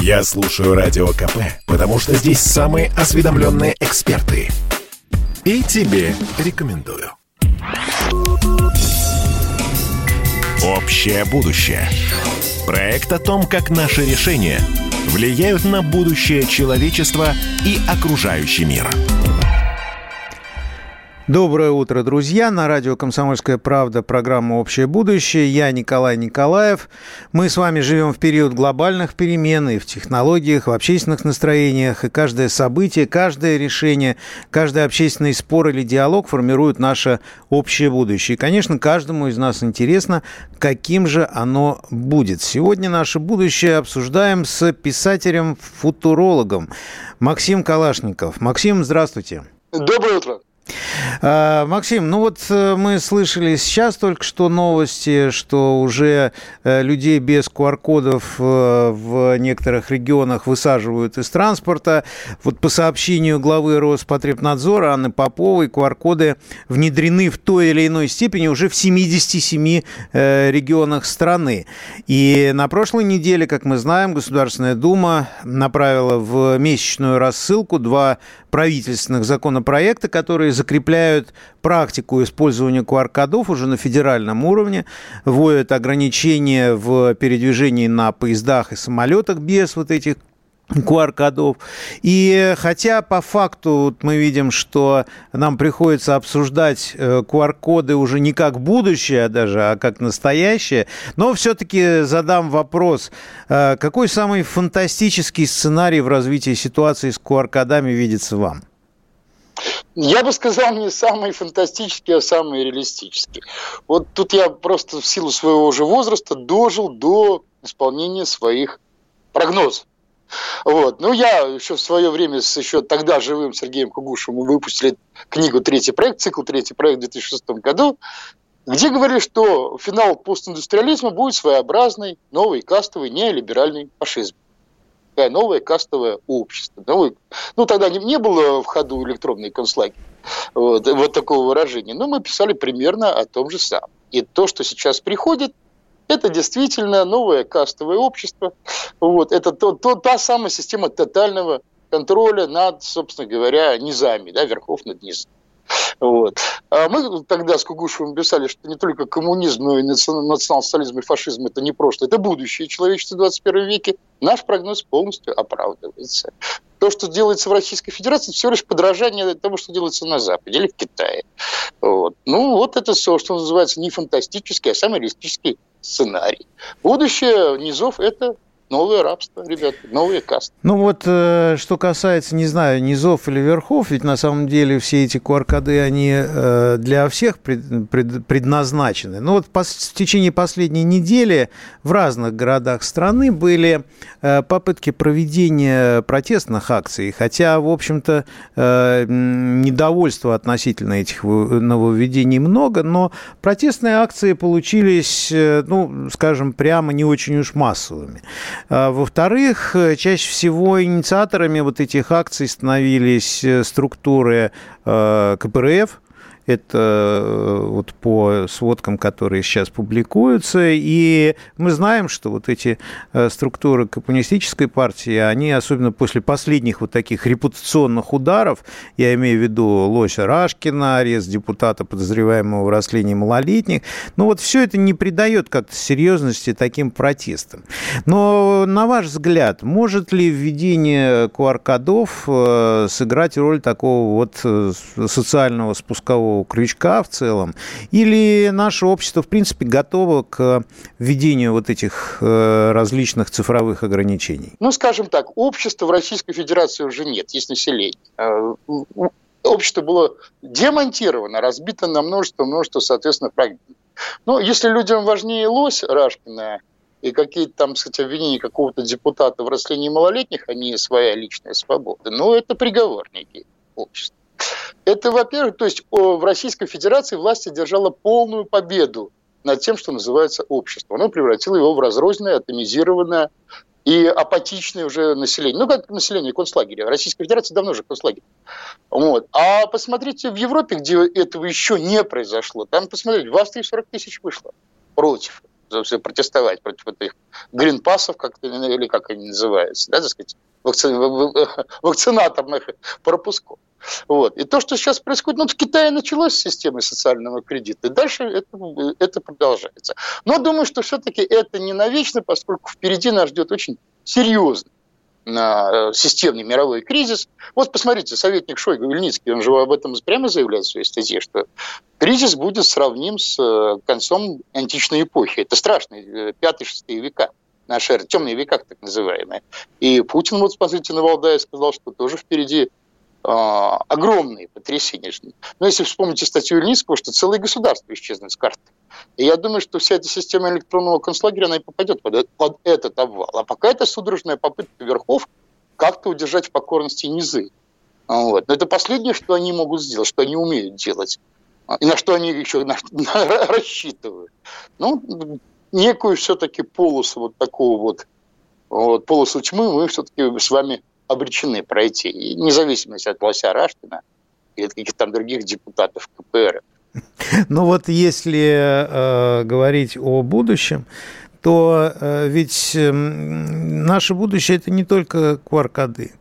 Я слушаю Радио КП, потому что здесь самые осведомленные эксперты. И тебе рекомендую. Общее будущее. Проект о том, как наши решения влияют на будущее человечества и окружающий мир. Доброе утро, друзья. На радио «Комсомольская правда» программа «Общее будущее». Я Николай Николаев. Мы с вами живем в период глобальных перемен и в технологиях, в общественных настроениях. И каждое событие, каждое решение, каждый общественный спор или диалог формирует наше общее будущее. И, конечно, каждому из нас интересно, каким же оно будет. Сегодня наше будущее обсуждаем с писателем-футурологом Максим Калашников. Максим, здравствуйте. Доброе утро. А, Максим, ну вот э, мы слышали сейчас только что новости, что уже э, людей без QR-кодов э, в некоторых регионах высаживают из транспорта. Вот по сообщению главы Роспотребнадзора Анны Поповой, QR-коды внедрены в той или иной степени уже в 77 регионах страны. И на прошлой неделе, как мы знаем, Государственная Дума направила в месячную рассылку два правительственных законопроекта, которые закрепляют практику использования QR-кодов уже на федеральном уровне, вводят ограничения в передвижении на поездах и самолетах без вот этих QR-кодов. И хотя по факту мы видим, что нам приходится обсуждать QR-коды э, уже не как будущее даже, а как настоящее, но все-таки задам вопрос, э, какой самый фантастический сценарий в развитии ситуации с QR-кодами видится вам? Я бы сказал, не самый фантастический, а самый реалистический. Вот тут я просто в силу своего уже возраста дожил до исполнения своих прогнозов. Вот. Ну, я еще в свое время с еще тогда живым Сергеем Кугушевым выпустили книгу «Третий проект», цикл «Третий проект» в 2006 году, где говорили, что финал постиндустриализма будет своеобразный, новый, кастовый, неолиберальный фашизм. Такая новое кастовое общество. Новый... Ну, тогда не, не было в ходу электронный концлагерь. Вот, вот такого выражения. Но мы писали примерно о том же самом. И то, что сейчас приходит – это действительно новое кастовое общество. Вот. Это то, то, та самая система тотального контроля над, собственно говоря, низами, да, верхов над низами. Вот. А мы тогда с Кугушевым писали, что не только коммунизм, но и национал-социализм и фашизм – это не прошлое, это будущее человечества в 21 веке. Наш прогноз полностью оправдывается. То, что делается в Российской Федерации, всего лишь подражание тому, что делается на Западе или в Китае. Вот. Ну, вот это все, что называется не фантастический, а самый реалистический сценарий. Будущее низов – это новое рабство, ребята, новые касты. Ну вот, э, что касается, не знаю, низов или верхов, ведь на самом деле все эти QR-коды, они э, для всех предназначены. Но вот в течение последней недели в разных городах страны были э, попытки проведения протестных акций, хотя, в общем-то, недовольства относительно этих нововведений много, но протестные акции получились, ну, скажем, прямо не очень уж массовыми. А, во-вторых, э, чаще всего инициаторами вот этих акций становились э, структуры э, КПРФ, это э, вот по сводкам, которые сейчас публикуются. И мы знаем, что вот эти э, структуры коммунистической партии, они особенно после последних вот таких репутационных ударов, я имею в виду Лося Рашкина, арест депутата, подозреваемого в растлении малолетних, ну вот все это не придает как-то серьезности таким протестам. Но на ваш взгляд, может ли введение QR-кодов э, сыграть роль такого вот социального спускового крючка в целом? Или наше общество, в принципе, готово к введению вот этих э, различных цифровых ограничений? Ну, скажем так, общества в Российской Федерации уже нет, есть население э, общество было демонтировано, разбито на множество-множество, соответственно, фрагментов. Но если людям важнее лось Рашкина и какие-то там, кстати, обвинения какого-то депутата в растлении малолетних, а не своя личная свобода, ну, это приговор некий общества. Это, во-первых, то есть в Российской Федерации власть одержала полную победу над тем, что называется общество. Оно превратило его в разрозненное, атомизированное и апатичное уже население. Ну, как население концлагеря. Российская Федерация давно же концлагерь. Вот. А посмотрите в Европе, где этого еще не произошло. Там, посмотрите, в Австрии 40 тысяч вышло против. протестовать против этих гринпассов, как или как они называются, да, так сказать, вакци... вакцинаторных пропусков. Вот. И то, что сейчас происходит, ну, в Китае началось с системы социального кредита, и дальше это, это продолжается. Но думаю, что все-таки это не навечно, поскольку впереди нас ждет очень серьезный э, системный мировой кризис. Вот посмотрите, советник Шойгу Вильницкий, он же об этом прямо заявляет в своей статье, что кризис будет сравним с э, концом античной эпохи. Это страшные 5-6 э, века наши темные века, так называемые. И Путин, вот смотрите, на Валдае сказал, что тоже впереди а, огромные потрясения. Но если вспомните статью Ильницкого, что целое государство исчезнет с карты. И я думаю, что вся эта система электронного концлагеря, она и попадет под, под этот обвал. А пока это судорожная попытка верхов как-то удержать в покорности низы. Вот. Но это последнее, что они могут сделать, что они умеют делать. И на что они еще на, на, рассчитывают. Ну, некую все-таки полосу вот такого вот, вот полосу тьмы мы все-таки с вами обречены пройти, и независимо от Лося Раштина или каких-то там других депутатов КПР. Ну вот если э, говорить о будущем, то э, ведь эм, наше будущее это не только QR-коды,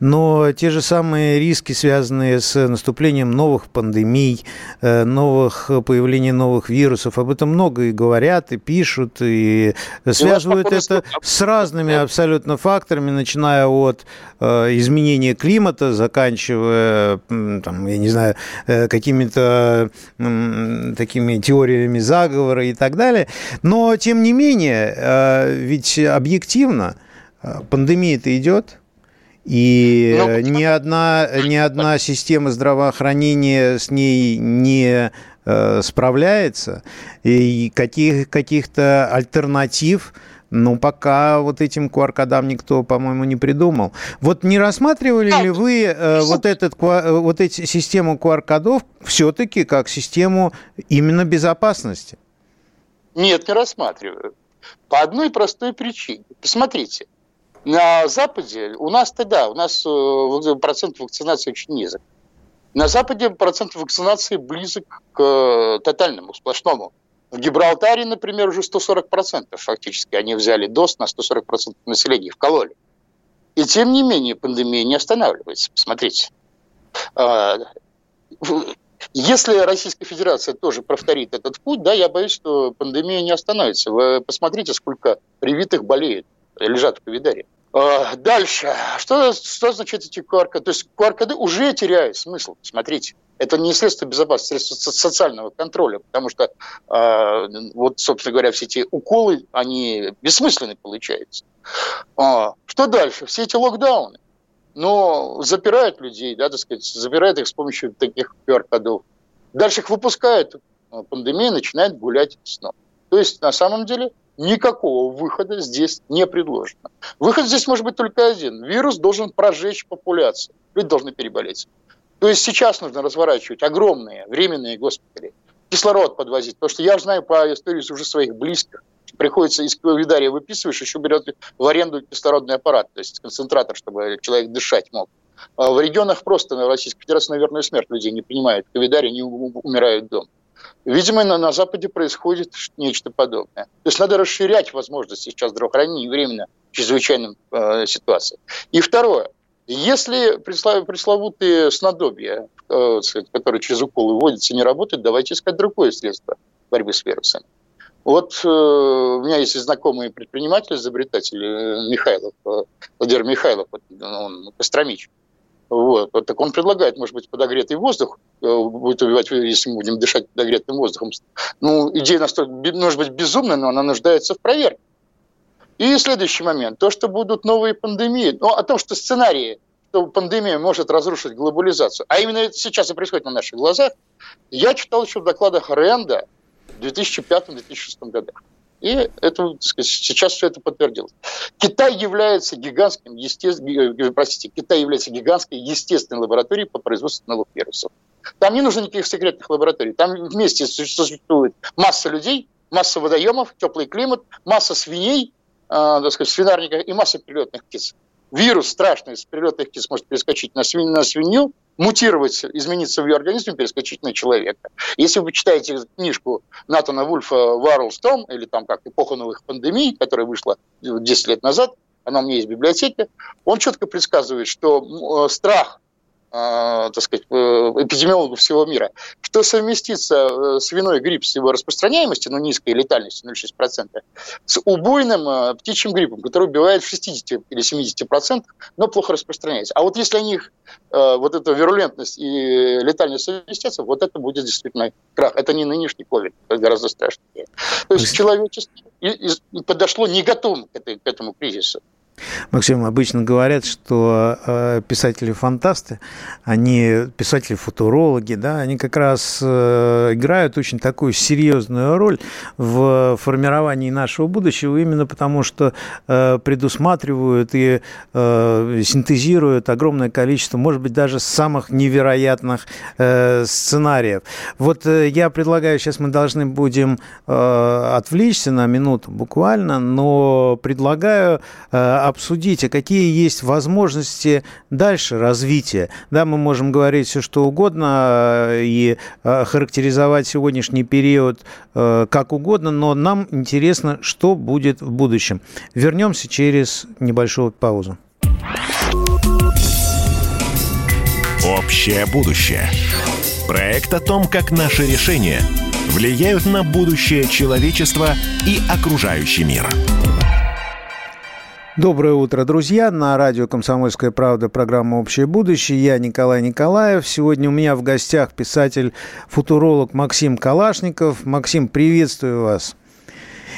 но те же самые риски, связанные с наступлением новых пандемий, э, новых появления новых вирусов, об этом много и говорят, и пишут, и связывают это с разными абсолютно факторами, начиная от э, изменения климата, заканчивая, там, я не знаю, какими-то такими теориями заговора и так далее. Но, тем не менее, менее, э, ведь объективно э, пандемия-то идет, и Но... Ну, ни, одна, ни одна система здравоохранения с ней не э, справляется, и каких, каких-то альтернатив ну, пока вот этим QR-кодам никто, по-моему, не придумал. Вот не рассматривали ли вы э, вот, этот, вот эти систему QR-кодов все-таки как систему именно безопасности? Нет, не рассматриваю. По одной простой причине. Посмотрите, на Западе у нас тогда, у нас э, процент вакцинации очень низок. На Западе процент вакцинации близок к э, тотальному, сплошному. В Гибралтаре, например, уже 140% фактически. Они взяли доз на 140% населения, вкололи. И тем не менее пандемия не останавливается. Посмотрите. Если Российская Федерация тоже повторит этот путь, да, я боюсь, что пандемия не остановится. Вы посмотрите, сколько привитых болеет, лежат в ковидаре. А, дальше. Что, что значит эти QR-коды? То есть QR-коды уже теряют смысл. Смотрите. Это не средство безопасности, средство социального контроля, потому что, э, вот, собственно говоря, все эти уколы, они бессмысленны получаются. А, что дальше? Все эти локдауны но запирают людей, да, так сказать, запирают их с помощью таких QR-кодов. Дальше их выпускают, а пандемия начинает гулять снова. То есть, на самом деле, никакого выхода здесь не предложено. Выход здесь может быть только один. Вирус должен прожечь популяцию. Люди должны переболеть. То есть сейчас нужно разворачивать огромные временные госпитали, кислород подвозить. Потому что я знаю по истории уже своих близких, приходится из ковидария выписываешь, еще берет в аренду кислородный аппарат, то есть концентратор, чтобы человек дышать мог. А в регионах просто на Российской Федерации, наверное, смерть людей не принимают ковидарий, они умирают дома. Видимо, на, на Западе происходит нечто подобное. То есть надо расширять возможности сейчас здравоохранения временно в чрезвычайном э, ситуации. И второе. Если пресловутые снадобья, э, которые через уколы вводятся, не работают, давайте искать другое средство борьбы с вирусами. Вот э, у меня есть знакомый предприниматель, изобретатель э, Михайлов, э, Владимир Михайлов, он Костромич. Вот. Так он предлагает, может быть, подогретый воздух будет убивать, если мы будем дышать подогретым воздухом. Ну, идея настолько, может быть, безумная, но она нуждается в проверке. И следующий момент. То, что будут новые пандемии. Ну, о том, что сценарии, что пандемия может разрушить глобализацию. А именно это сейчас и происходит на наших глазах. Я читал еще в докладах Ренда, в 2005-2006 годах. И это, сказать, сейчас все это подтвердилось. Китай является гигантским, естественным, э, простите, Китай является гигантской естественной лабораторией по производству новых вирусов. Там не нужно никаких секретных лабораторий. Там вместе существует масса людей, масса водоемов, теплый климат, масса свиней, э, так сказать, свинарников и масса прилетных птиц. Вирус страшный с прилетных птиц может перескочить на, свинь, на свинью, мутировать, измениться в ее организме, перескочить на человека. Если вы читаете книжку Натана Вульфа «Варлс Том», или там как «Эпоха новых пандемий», которая вышла 10 лет назад, она у меня есть в библиотеке, он четко предсказывает, что страх а, так сказать, э, эпидемиологов всего мира, что совместится э, свиной грипп с его распространяемостью, ну, низкой летальностью, 0,6%, с убойным э, птичьим гриппом, который убивает в 60 или 70%, но плохо распространяется. А вот если у них вот эта вирулентность и летальность совместятся, вот это будет действительно крах. Это не нынешний COVID, это гораздо страшнее. То есть человечество подошло не готовым к этому кризису. Максим, обычно говорят, что э, писатели-фантасты, они писатели-футурологи, да, они как раз э, играют очень такую серьезную роль в формировании нашего будущего, именно потому что э, предусматривают и синтезируют огромное количество, может быть, даже самых невероятных сценариев. Вот я предлагаю, сейчас мы должны будем отвлечься на минуту буквально, но предлагаю обсудить, а какие есть возможности дальше развития. Да, мы можем говорить все, что угодно э, и э, характеризовать сегодняшний период э, как угодно, но нам интересно, что будет в будущем. Вернемся через небольшую паузу. Общее будущее. Проект о том, как наши решения влияют на будущее человечества и окружающий мир. Доброе утро, друзья. На радио «Комсомольская правда» программа «Общее будущее». Я Николай Николаев. Сегодня у меня в гостях писатель-футуролог Максим Калашников. Максим, приветствую вас.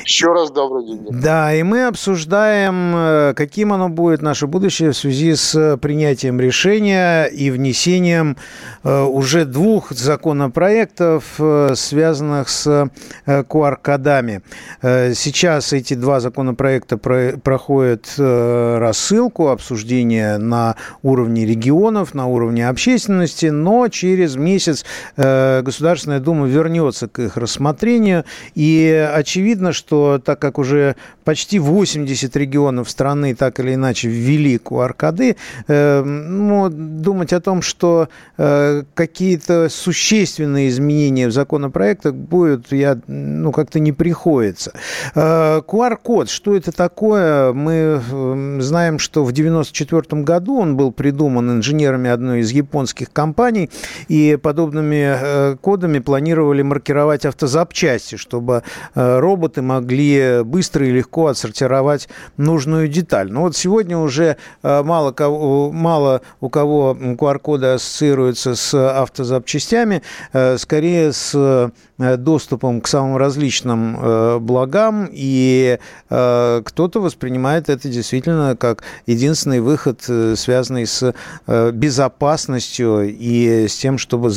Еще раз добрый день. Да, и мы обсуждаем, э, каким оно будет, наше будущее, в связи с принятием решения и внесением э, уже двух законопроектов, э, связанных с QR-кодами. Сейчас эти два законопроекта проходят рассылку, обсуждение на уровне регионов, на уровне общественности, но через месяц Государственная Дума вернется к их рассмотрению, и очевидно, что что так как уже почти 80 регионов страны так или иначе ввели QR-коды, э, ну, думать о том, что э, какие-то существенные изменения в законопроектах будут, я, ну, как-то не приходится. Э, QR-код, что это такое? Мы э, знаем, что в 1994 году он был придуман инженерами одной из японских компаний, и подобными э, кодами планировали маркировать автозапчасти, чтобы э, роботы могли могли быстро и легко отсортировать нужную деталь. Но вот сегодня уже э, мало, кого, мало у кого QR-коды ассоциируются с автозапчастями, э, скорее с доступом к самым различным э, благам, и э, кто-то воспринимает это действительно как единственный выход, связанный с безопасностью и с тем, чтобы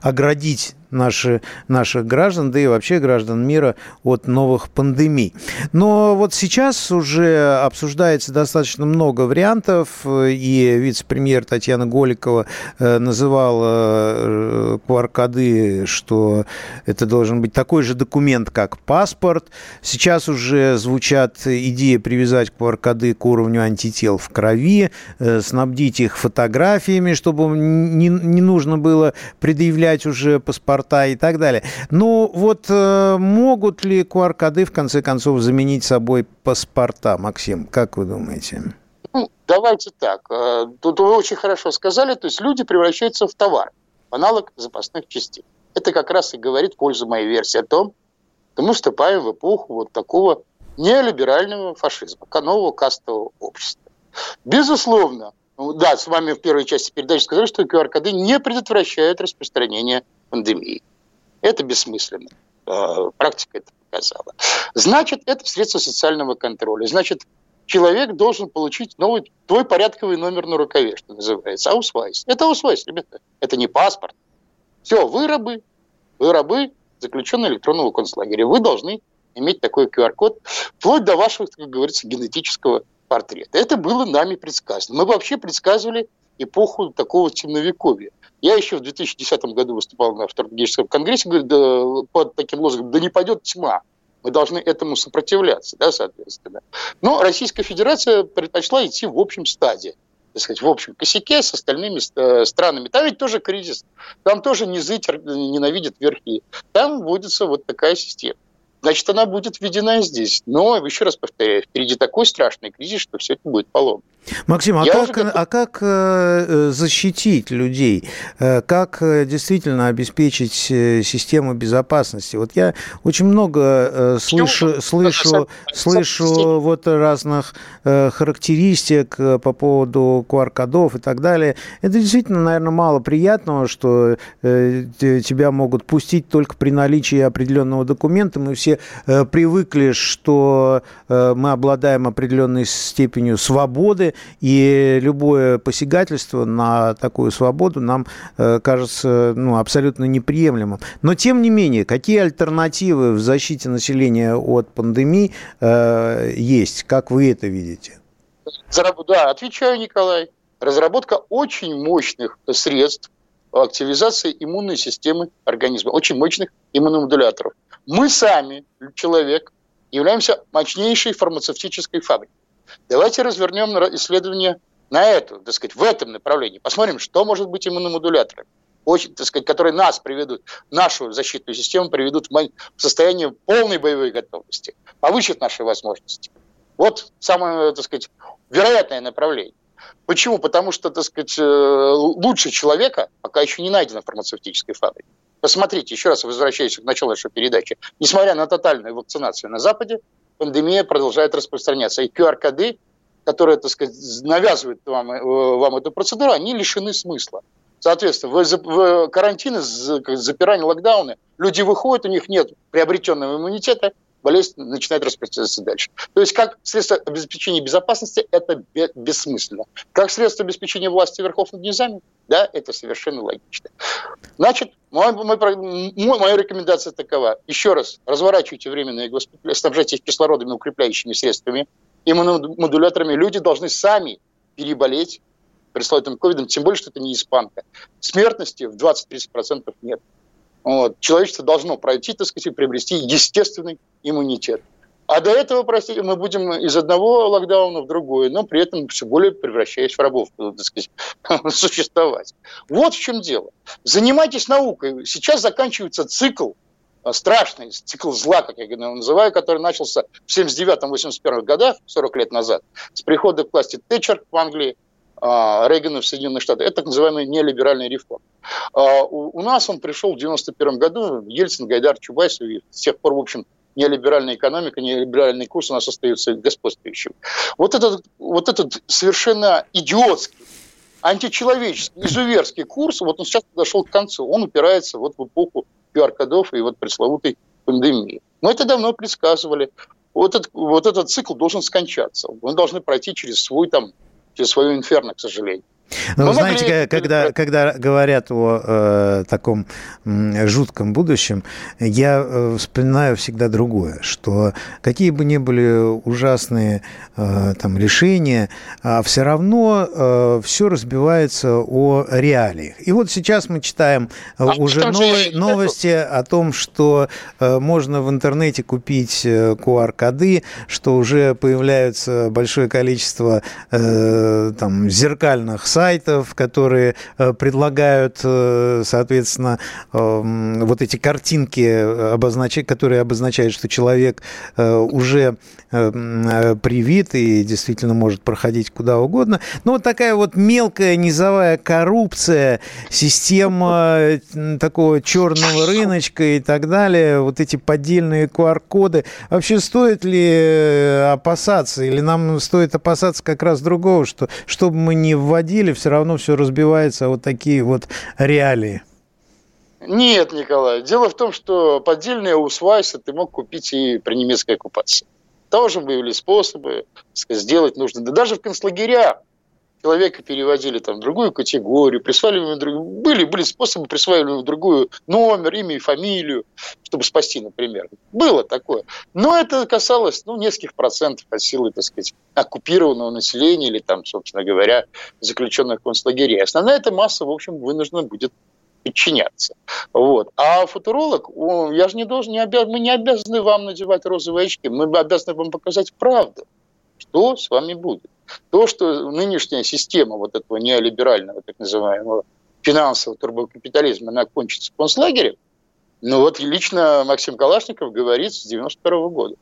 оградить наши, наших граждан, да и вообще граждан мира от новых пандемий. Но вот сейчас уже обсуждается достаточно много вариантов, и вице-премьер Татьяна Голикова называла QR-коды, что это должен быть такой же документ, как паспорт. Сейчас уже звучат идеи привязать QR-коды к уровню антител в крови, э, снабдить их фотографиями, чтобы не, не нужно было предъявлять уже паспорта и так далее. Ну вот э, могут ли QR-коды в конце концов заменить собой паспорта, Максим? Как вы думаете? Ну, давайте так. Э, тут вы очень хорошо сказали, то есть люди превращаются в товар, аналог запасных частей. Это как раз и говорит пользу моей версии о том, что мы вступаем в эпоху вот такого неолиберального фашизма, нового кастового общества. Безусловно, ну да, с вами в первой части передачи сказали, что QR-коды не предотвращают распространение пандемии. Это бессмысленно. А, практика это показала. Значит, это средство социального контроля. Значит, человек должен получить новый, твой порядковый номер на рукаве, что называется, аусвайс. Это аусвайс, ребята. Это не паспорт, все, вы рабы, вы рабы, заключенные электронного концлагеря. Вы должны иметь такой QR-код, вплоть до вашего, как говорится, генетического портрета. Это было нами предсказано. Мы вообще предсказывали эпоху такого темновековья. Я еще в 2010 году выступал на стратегическом конгрессе говорю, да, под таким лозунгом «Да не пойдет тьма». Мы должны этому сопротивляться, да, соответственно. Но Российская Федерация предпочла идти в общем стадии так сказать, в общем косяке с остальными э, странами. Там ведь тоже кризис. Там тоже низы ненавидят верхи. Там вводится вот такая система значит, она будет введена здесь. Но, еще раз повторяю, впереди такой страшный кризис, что все это будет поломано. Максим, а как, готов... а как э, защитить людей? Э, как э, действительно обеспечить систему безопасности? Вот я очень много слышу, слышу, слышу вот разных характеристик по поводу QR-кодов и так далее. Это действительно, наверное, мало приятного, что тебя могут пустить только при наличии определенного документа. Мы все привыкли, что мы обладаем определенной степенью свободы, и любое посягательство на такую свободу нам э, кажется ну, абсолютно неприемлемым. Но, тем не менее, какие альтернативы в защите населения от пандемии э, есть? Как вы это видите? Да, отвечаю, Николай. Разработка очень мощных средств активизации иммунной системы организма, очень мощных иммуномодуляторов. Мы сами, человек, являемся мощнейшей фармацевтической фабрикой. Давайте развернем исследование на эту, так сказать, в этом направлении. Посмотрим, что может быть иммуномодулятором, очень, так сказать, которые нас приведут, нашу защитную систему приведут в состояние полной боевой готовности, повысят наши возможности. Вот самое, так сказать, вероятное направление. Почему? Потому что, так сказать, э, лучше человека пока еще не найдено в фармацевтической фабрике. Посмотрите, еще раз возвращаюсь к началу нашей передачи. Несмотря на тотальную вакцинацию на Западе, пандемия продолжает распространяться. И QR-коды, которые, так сказать, навязывают вам, э, вам эту процедуру, они лишены смысла. Соответственно, в карантины, запирание, локдауны, люди выходят, у них нет приобретенного иммунитета, болезнь начинает распространяться дальше. То есть как средство обеспечения безопасности это бессмысленно. Как средство обеспечения власти верхов над низами, да, это совершенно логично. Значит, мой, мой, моя рекомендация такова. Еще раз, разворачивайте временные госпитали, снабжайте их кислородными укрепляющими средствами, иммуномодуляторами. Люди должны сами переболеть пресловутым ковидом, тем более, что это не испанка. Смертности в 20-30% нет. Вот. Человечество должно пройти, так сказать, и приобрести естественный иммунитет. А до этого, простите, мы будем из одного локдауна в другой, но при этом все более превращаясь в рабов, так сказать, существовать. Вот в чем дело. Занимайтесь наукой. Сейчас заканчивается цикл а, страшный, цикл зла, как я его называю, который начался в 79-81 годах, 40 лет назад, с прихода к власти Тэтчер в Англии, Рейгана в Соединенных Штатах. Это так называемый нелиберальный реформ. А, у нас он пришел в 91 году, Ельцин, Гайдар, Чубайс, и с тех пор, в общем, неолиберальная экономика, неолиберальный курс у нас остается господствующим. Вот этот, вот этот совершенно идиотский, античеловеческий, изуверский курс, вот он сейчас подошел к концу. Он упирается вот в эпоху QR-кодов и вот пресловутой пандемии. Мы это давно предсказывали. Вот этот, вот этот цикл должен скончаться. Мы должны пройти через свой там, через свое инферно, к сожалению. Ну, вы знаете, могли... когда, когда говорят о э, таком жутком будущем, я э, вспоминаю всегда другое, что какие бы ни были ужасные э, там, решения, а все равно э, все разбивается о реалиях. И вот сейчас мы читаем э, а уже новые, новости о том, что э, можно в интернете купить QR-коды, что уже появляется большое количество э, там, зеркальных сайтов, которые э, предлагают, э, соответственно, э, вот эти картинки, которые обозначают, что человек уже привит и действительно может проходить куда угодно. Но вот такая вот мелкая низовая коррупция, система такого черного рыночка и так далее, вот эти поддельные QR-коды. Вообще стоит ли опасаться или нам стоит опасаться как раз другого, что чтобы мы не вводили все равно все разбивается вот такие вот реалии. Нет, Николай. Дело в том, что поддельные усвайсы ты мог купить и при немецкой оккупации. Тоже были способы сделать нужно. Да даже в концлагерях человека переводили там, в другую категорию, присваивали другую. Были, были способы присваивали в другую номер, имя и фамилию, чтобы спасти, например. Было такое. Но это касалось ну, нескольких процентов от силы, так сказать, оккупированного населения или там, собственно говоря, заключенных концлагерей. Основная эта масса, в общем, вынуждена будет подчиняться. Вот. А футуролог, я же не должен, не обяз, мы не обязаны вам надевать розовые очки, мы обязаны вам показать правду, что с вами будет. То, что нынешняя система вот этого неолиберального, так называемого, финансового турбокапитализма, она кончится в концлагере, ну вот лично Максим Калашников говорит с 91 года.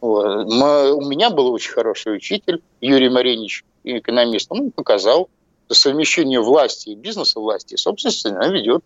Вот. Мы, у меня был очень хороший учитель, Юрий Маринич, экономист. Он показал, что совмещение власти и бизнеса власти и собственности она ведет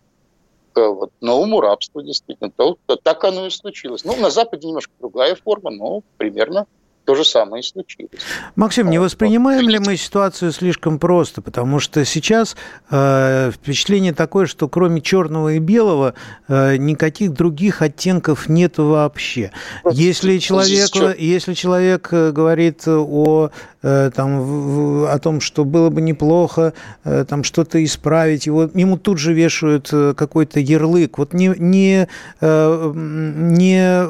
к вот, новому рабству, действительно. То, то, так оно и случилось. Ну, на Западе немножко другая форма, но примерно то же самое и случилось. Максим, не воспринимаем ли мы ситуацию слишком просто? Потому что сейчас э, впечатление такое, что кроме черного и белого э, никаких других оттенков нет вообще. Если человек, если человек э, говорит о Э, там, о том, что было бы неплохо э, там что-то исправить, его, ему тут же вешают э, какой-то ярлык. Вот не, не, не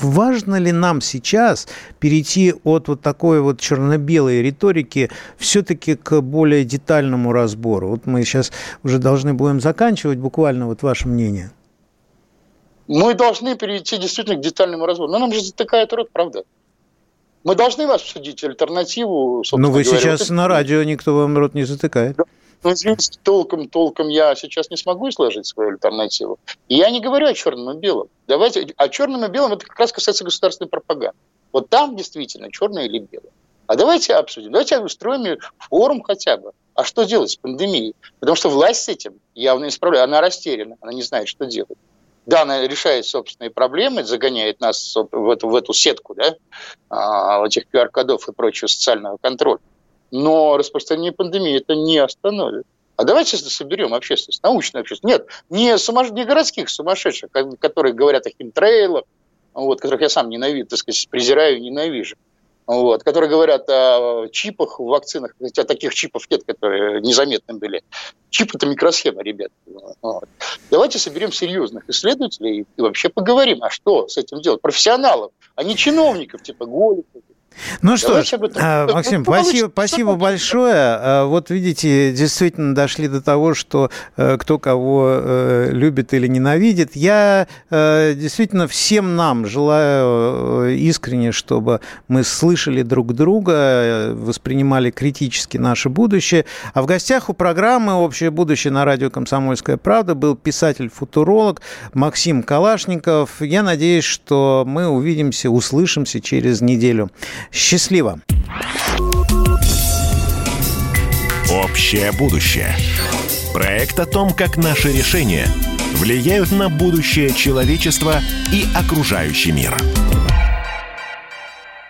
важно ли нам сейчас перейти от вот такой вот черно-белой риторики все-таки к более детальному разбору? Вот мы сейчас уже должны будем заканчивать, буквально вот ваше мнение. Мы должны перейти действительно к детальному разбору. Но нам же затыкает рот, правда? Мы должны вас обсудить альтернативу. Ну, вы говоря. сейчас вот на радио, никто вам рот не затыкает. Ну, извините, толком, толком я сейчас не смогу изложить свою альтернативу. И я не говорю о черном и белом. Давайте, о черном и белом это как раз касается государственной пропаганды. Вот там действительно черное или белое. А давайте обсудим, давайте устроим форум хотя бы. А что делать с пандемией? Потому что власть с этим явно не справляется. Она растеряна, она не знает, что делать да, она решает собственные проблемы, загоняет нас в эту, в эту сетку да, а, этих QR-кодов и прочего социального контроля. Но распространение пандемии это не остановит. А давайте соберем общественность, научную общественность. Нет, не, сумаш... не городских сумасшедших, которые говорят о химтрейлах, вот, которых я сам ненавижу, так сказать, презираю ненавижу вот, которые говорят о чипах в вакцинах, хотя таких чипов нет, которые незаметны были. Чип – это микросхема, ребят. Вот. Давайте соберем серьезных исследователей и вообще поговорим, а что с этим делать? Профессионалов, а не чиновников, типа Голиков, ну что ж, а, Максим, спасибо, спасибо большое. А, вот видите, действительно дошли до того, что э, кто кого э, любит или ненавидит. Я э, действительно всем нам желаю искренне, чтобы мы слышали друг друга, воспринимали критически наше будущее. А в гостях у программы «Общее будущее» на радио «Комсомольская правда» был писатель-футуролог Максим Калашников. Я надеюсь, что мы увидимся, услышимся через неделю. Счастливо! Общее будущее. Проект о том, как наши решения влияют на будущее человечества и окружающий мир.